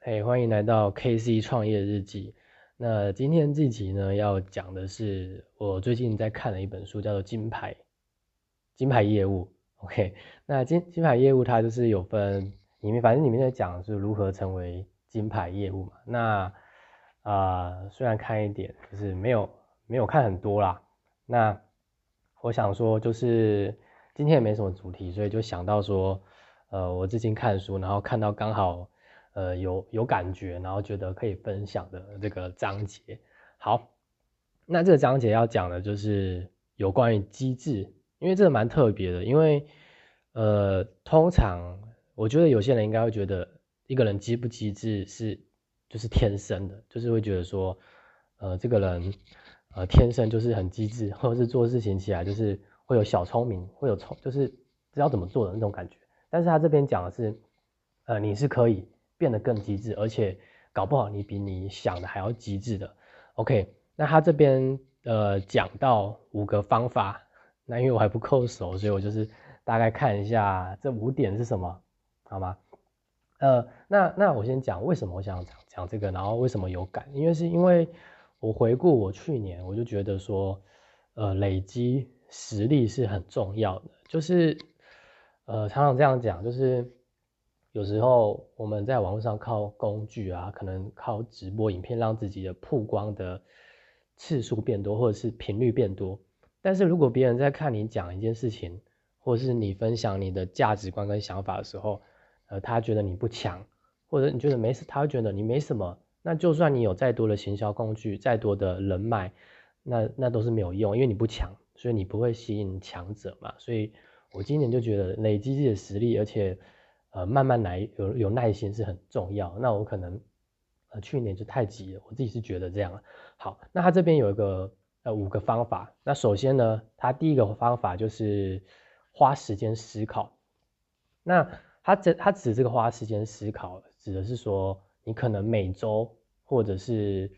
嘿，欢迎来到 KC 创业日记。那今天这集呢，要讲的是我最近在看的一本书，叫做《金牌金牌业务》。OK，那金金牌业务它就是有分里面，反正里面在讲是如何成为金牌业务嘛。那啊，虽然看一点，就是没有没有看很多啦。那我想说，就是今天也没什么主题，所以就想到说，呃，我最近看书，然后看到刚好。呃，有有感觉，然后觉得可以分享的这个章节。好，那这个章节要讲的就是有关于机制，因为这个蛮特别的。因为呃，通常我觉得有些人应该会觉得一个人机不机智是就是天生的，就是会觉得说，呃，这个人呃天生就是很机智，或者是做事情起来就是会有小聪明，会有聪，就是知道怎么做的那种感觉。但是他这边讲的是，呃，你是可以。变得更机智，而且搞不好你比你想的还要机智的。OK，那他这边呃讲到五个方法，那因为我还不够熟，所以我就是大概看一下这五点是什么，好吗？呃，那那我先讲为什么我想讲讲这个，然后为什么有感，因为是因为我回顾我去年，我就觉得说，呃，累积实力是很重要的，就是呃常常这样讲，就是。有时候我们在网络上靠工具啊，可能靠直播影片让自己的曝光的次数变多，或者是频率变多。但是如果别人在看你讲一件事情，或者是你分享你的价值观跟想法的时候，呃，他觉得你不强，或者你觉得没事，他会觉得你没什么。那就算你有再多的行销工具，再多的人脉，那那都是没有用，因为你不强，所以你不会吸引强者嘛。所以我今年就觉得累积自己的实力，而且。呃，慢慢来，有有耐心是很重要。那我可能，呃，去年就太急了，我自己是觉得这样。好，那他这边有一个呃五个方法。那首先呢，他第一个方法就是花时间思考。那他这他指这个花时间思考，指的是说你可能每周或者是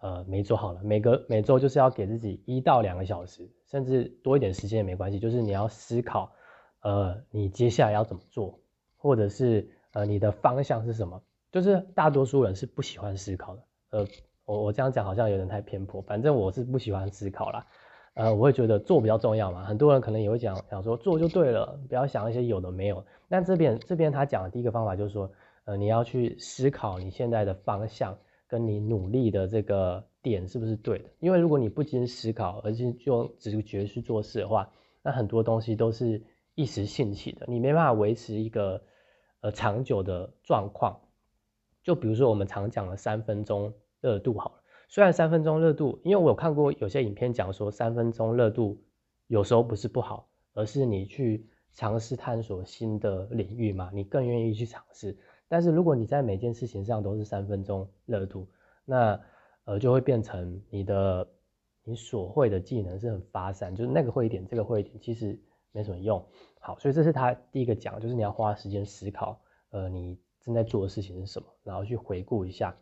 呃每周好了，每个每周就是要给自己一到两个小时，甚至多一点时间也没关系，就是你要思考，呃，你接下来要怎么做。或者是呃你的方向是什么？就是大多数人是不喜欢思考的。呃，我我这样讲好像有点太偏颇，反正我是不喜欢思考啦。呃，我会觉得做比较重要嘛。很多人可能也会讲想说做就对了，不要想一些有的没有。但这边这边他讲的第一个方法就是说，呃，你要去思考你现在的方向跟你努力的这个点是不是对的。因为如果你不经思考，而是用直觉去做事的话，那很多东西都是。一时兴起的，你没办法维持一个呃长久的状况。就比如说我们常讲的三分钟热度好了，虽然三分钟热度，因为我有看过有些影片讲说三分钟热度有时候不是不好，而是你去尝试探索新的领域嘛，你更愿意去尝试。但是如果你在每件事情上都是三分钟热度，那呃就会变成你的你所会的技能是很发散，就是那个会一点，这个会一点，其实。没什么用，好，所以这是他第一个讲，就是你要花时间思考，呃，你正在做的事情是什么，然后去回顾一下。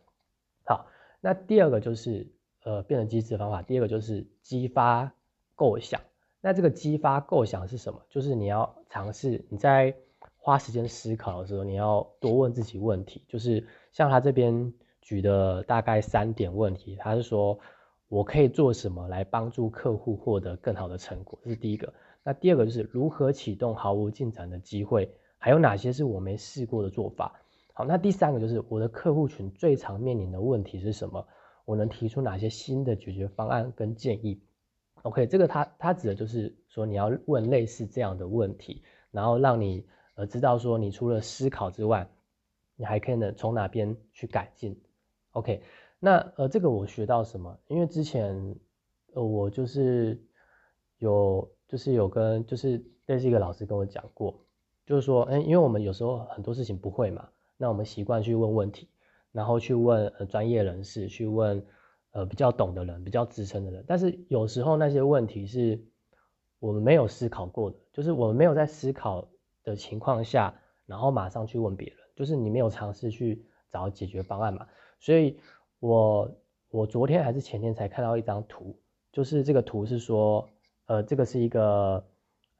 好，那第二个就是呃，变成机制的方法，第二个就是激发构想。那这个激发构想是什么？就是你要尝试你在花时间思考的时候，你要多问自己问题。就是像他这边举的大概三点问题，他是说我可以做什么来帮助客户获得更好的成果，这是第一个。那第二个就是如何启动毫无进展的机会，还有哪些是我没试过的做法？好，那第三个就是我的客户群最常面临的问题是什么？我能提出哪些新的解决方案跟建议？OK，这个他他指的就是说你要问类似这样的问题，然后让你呃知道说你除了思考之外，你还可以呢从哪边去改进？OK，那呃这个我学到什么？因为之前呃我就是有。就是有跟就是类似一个老师跟我讲过，就是说，哎，因为我们有时候很多事情不会嘛，那我们习惯去问问题，然后去问呃专业人士，去问呃比较懂的人，比较资深的人。但是有时候那些问题是我们没有思考过的，就是我们没有在思考的情况下，然后马上去问别人，就是你没有尝试去找解决方案嘛。所以我我昨天还是前天才看到一张图，就是这个图是说。呃，这个是一个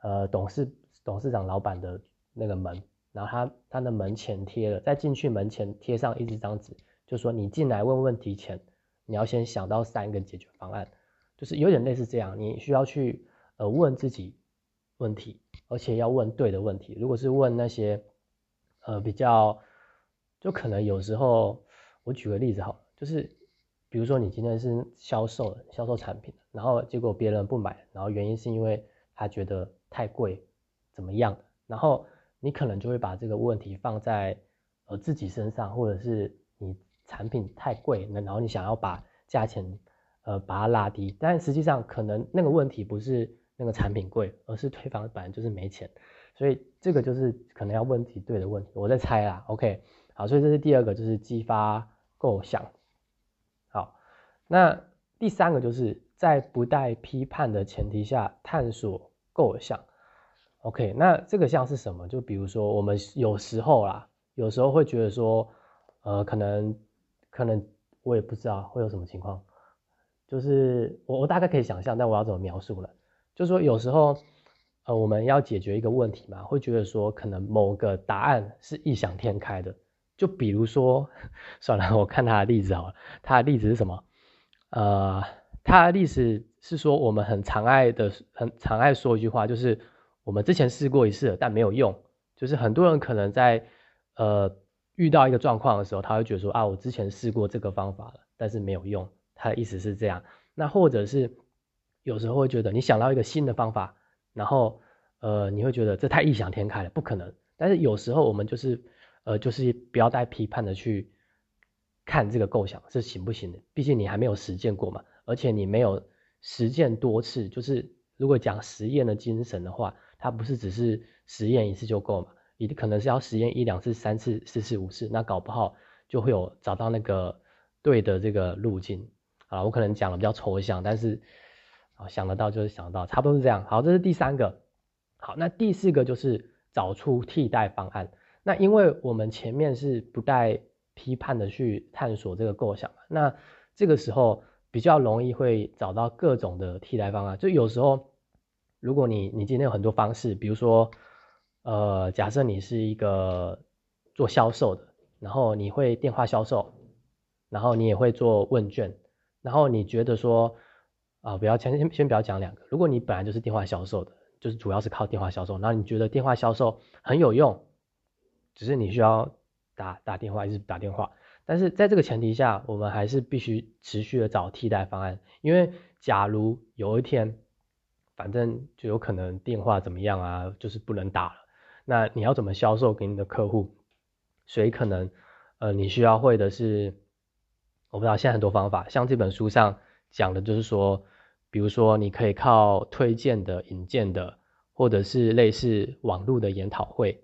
呃董事董事长老板的那个门，然后他他的门前贴了，在进去门前贴上一张纸，就说你进来问问题前，你要先想到三个解决方案，就是有点类似这样，你需要去呃问自己问题，而且要问对的问题。如果是问那些呃比较，就可能有时候我举个例子好，就是比如说你今天是销售，销售产品，然后结果别人不买，然后原因是因为他觉得太贵，怎么样？然后你可能就会把这个问题放在呃自己身上，或者是你产品太贵，那然后你想要把价钱呃把它拉低，但实际上可能那个问题不是那个产品贵，而是对方本来就是没钱，所以这个就是可能要问题对的问题，我在猜啦，OK，好，所以这是第二个就是激发构想，那第三个就是在不带批判的前提下探索构想。OK，那这个像是什么？就比如说我们有时候啦，有时候会觉得说，呃，可能可能我也不知道会有什么情况，就是我我大概可以想象，但我要怎么描述呢？就是说有时候，呃，我们要解决一个问题嘛，会觉得说可能某个答案是异想天开的。就比如说，算了，我看他的例子好了，他的例子是什么？呃，他的历史是说我们很常爱的，很常爱说一句话，就是。我们之前试过一次，但没有用。就是很多人可能在呃遇到一个状况的时候，他会觉得说啊，我之前试过这个方法了，但是没有用。他的意思是这样。那或者是有时候会觉得你想到一个新的方法，然后呃你会觉得这太异想天开了，不可能。但是有时候我们就是呃就是不要带批判的去看这个构想是行不行的，毕竟你还没有实践过嘛，而且你没有实践多次。就是如果讲实验的精神的话。它不是只是实验一次就够嘛？你可能是要实验一两次、三次、四次、五次，那搞不好就会有找到那个对的这个路径啊。我可能讲的比较抽象，但是啊想得到就是想得到，差不多是这样。好，这是第三个。好，那第四个就是找出替代方案。那因为我们前面是不带批判的去探索这个构想，那这个时候比较容易会找到各种的替代方案。就有时候。如果你你今天有很多方式，比如说，呃，假设你是一个做销售的，然后你会电话销售，然后你也会做问卷，然后你觉得说，啊，不要先先先不要讲两个，如果你本来就是电话销售的，就是主要是靠电话销售，然后你觉得电话销售很有用，只是你需要打打电话一直打电话，但是在这个前提下，我们还是必须持续的找替代方案，因为假如有一天。反正就有可能电话怎么样啊，就是不能打了。那你要怎么销售给你的客户？所以可能，呃，你需要会的是，我不知道现在很多方法，像这本书上讲的，就是说，比如说你可以靠推荐的、引荐的，或者是类似网络的研讨会。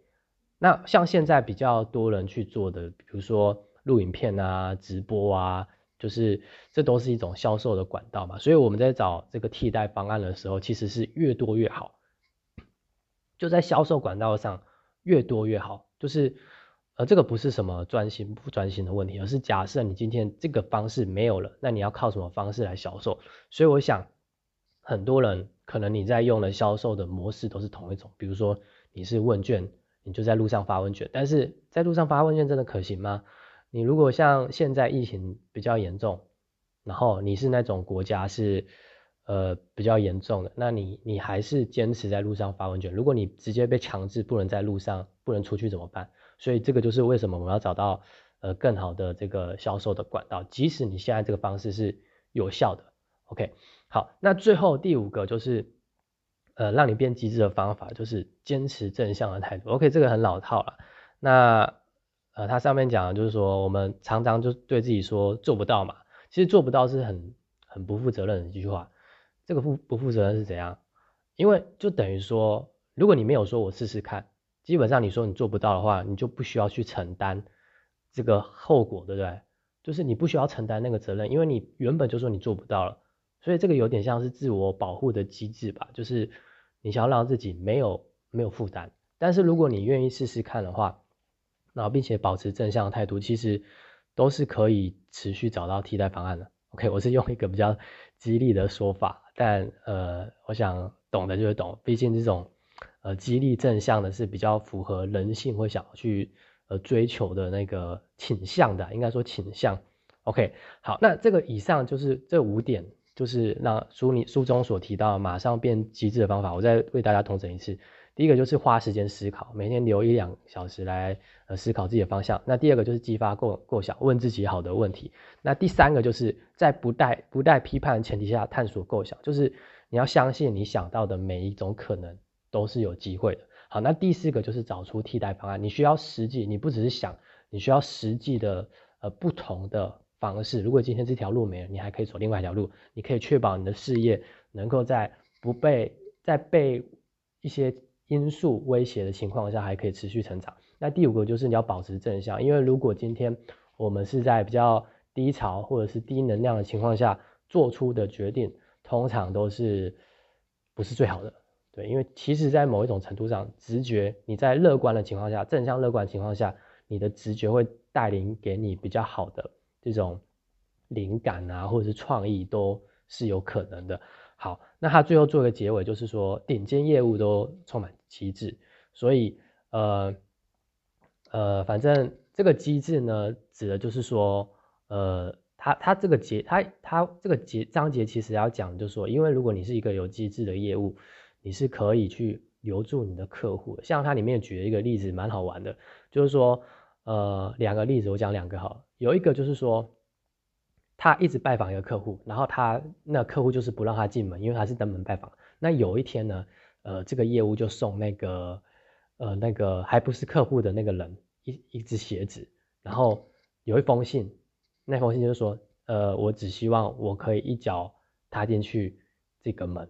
那像现在比较多人去做的，比如说录影片啊、直播啊。就是这都是一种销售的管道嘛，所以我们在找这个替代方案的时候，其实是越多越好。就在销售管道上越多越好。就是呃，这个不是什么专心不专心的问题，而是假设你今天这个方式没有了，那你要靠什么方式来销售？所以我想很多人可能你在用的销售的模式都是同一种，比如说你是问卷，你就在路上发问卷，但是在路上发问卷真的可行吗？你如果像现在疫情比较严重，然后你是那种国家是呃比较严重的，那你你还是坚持在路上发问卷。如果你直接被强制不能在路上不能出去怎么办？所以这个就是为什么我们要找到呃更好的这个销售的管道，即使你现在这个方式是有效的。OK，好，那最后第五个就是呃让你变机智的方法，就是坚持正向的态度。OK，这个很老套了。那呃，它上面讲的就是说，我们常常就对自己说做不到嘛。其实做不到是很很不负责任的一句话。这个不不负责任是怎样？因为就等于说，如果你没有说我试试看，基本上你说你做不到的话，你就不需要去承担这个后果，对不对？就是你不需要承担那个责任，因为你原本就说你做不到了。所以这个有点像是自我保护的机制吧，就是你想要让自己没有没有负担。但是如果你愿意试试看的话，然后，并且保持正向的态度，其实都是可以持续找到替代方案的。OK，我是用一个比较激励的说法，但呃，我想懂的就会懂。毕竟这种呃激励正向的，是比较符合人性会想去呃追求的那个倾向的，应该说倾向。OK，好，那这个以上就是这五点，就是那书里书中所提到马上变机智的方法，我再为大家统整一次。第一个就是花时间思考，每天留一两小时来呃思考自己的方向。那第二个就是激发构构想，问自己好的问题。那第三个就是在不带不带批判的前提下探索构想，就是你要相信你想到的每一种可能都是有机会的。好，那第四个就是找出替代方案，你需要实际，你不只是想，你需要实际的呃不同的方式。如果今天这条路没了，你还可以走另外一条路，你可以确保你的事业能够在不被在被一些因素威胁的情况下，还可以持续成长。那第五个就是你要保持正向，因为如果今天我们是在比较低潮或者是低能量的情况下做出的决定，通常都是不是最好的。对，因为其实，在某一种程度上，直觉你在乐观的情况下，正向乐观情况下，你的直觉会带领给你比较好的这种灵感啊，或者是创意，都是有可能的。好，那他最后做一个结尾，就是说顶尖业务都充满机制，所以呃呃，反正这个机制呢，指的就是说，呃，他他这个节他他这个节章节其实要讲，就是说，因为如果你是一个有机制的业务，你是可以去留住你的客户。像它里面举了一个例子，蛮好玩的，就是说，呃，两个例子，我讲两个好，有一个就是说。他一直拜访一个客户，然后他那客户就是不让他进门，因为他是登门拜访。那有一天呢，呃，这个业务就送那个，呃，那个还不是客户的那个人一一只鞋子，然后有一封信，那封信就是说，呃，我只希望我可以一脚踏进去这个门，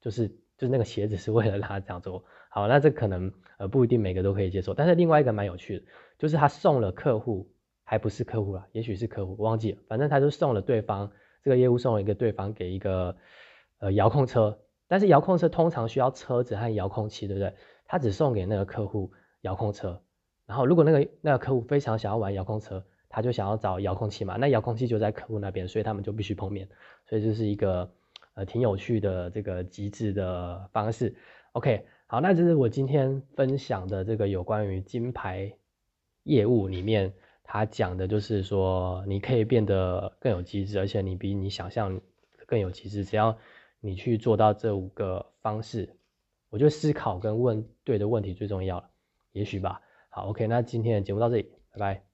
就是就是那个鞋子是为了让他这样做。好，那这可能呃不一定每个都可以接受，但是另外一个蛮有趣的，就是他送了客户。还不是客户啊，也许是客户，忘记了。反正他就送了对方这个业务送了一个对方给一个呃遥控车，但是遥控车通常需要车子和遥控器，对不对？他只送给那个客户遥控车，然后如果那个那个客户非常想要玩遥控车，他就想要找遥控器嘛，那遥控器就在客户那边，所以他们就必须碰面。所以这是一个呃挺有趣的这个机制的方式。OK，好，那这是我今天分享的这个有关于金牌业务里面。他讲的就是说，你可以变得更有机制，而且你比你想象更有机制。只要你去做到这五个方式，我觉得思考跟问对的问题最重要了，也许吧。好，OK，那今天的节目到这里，拜拜。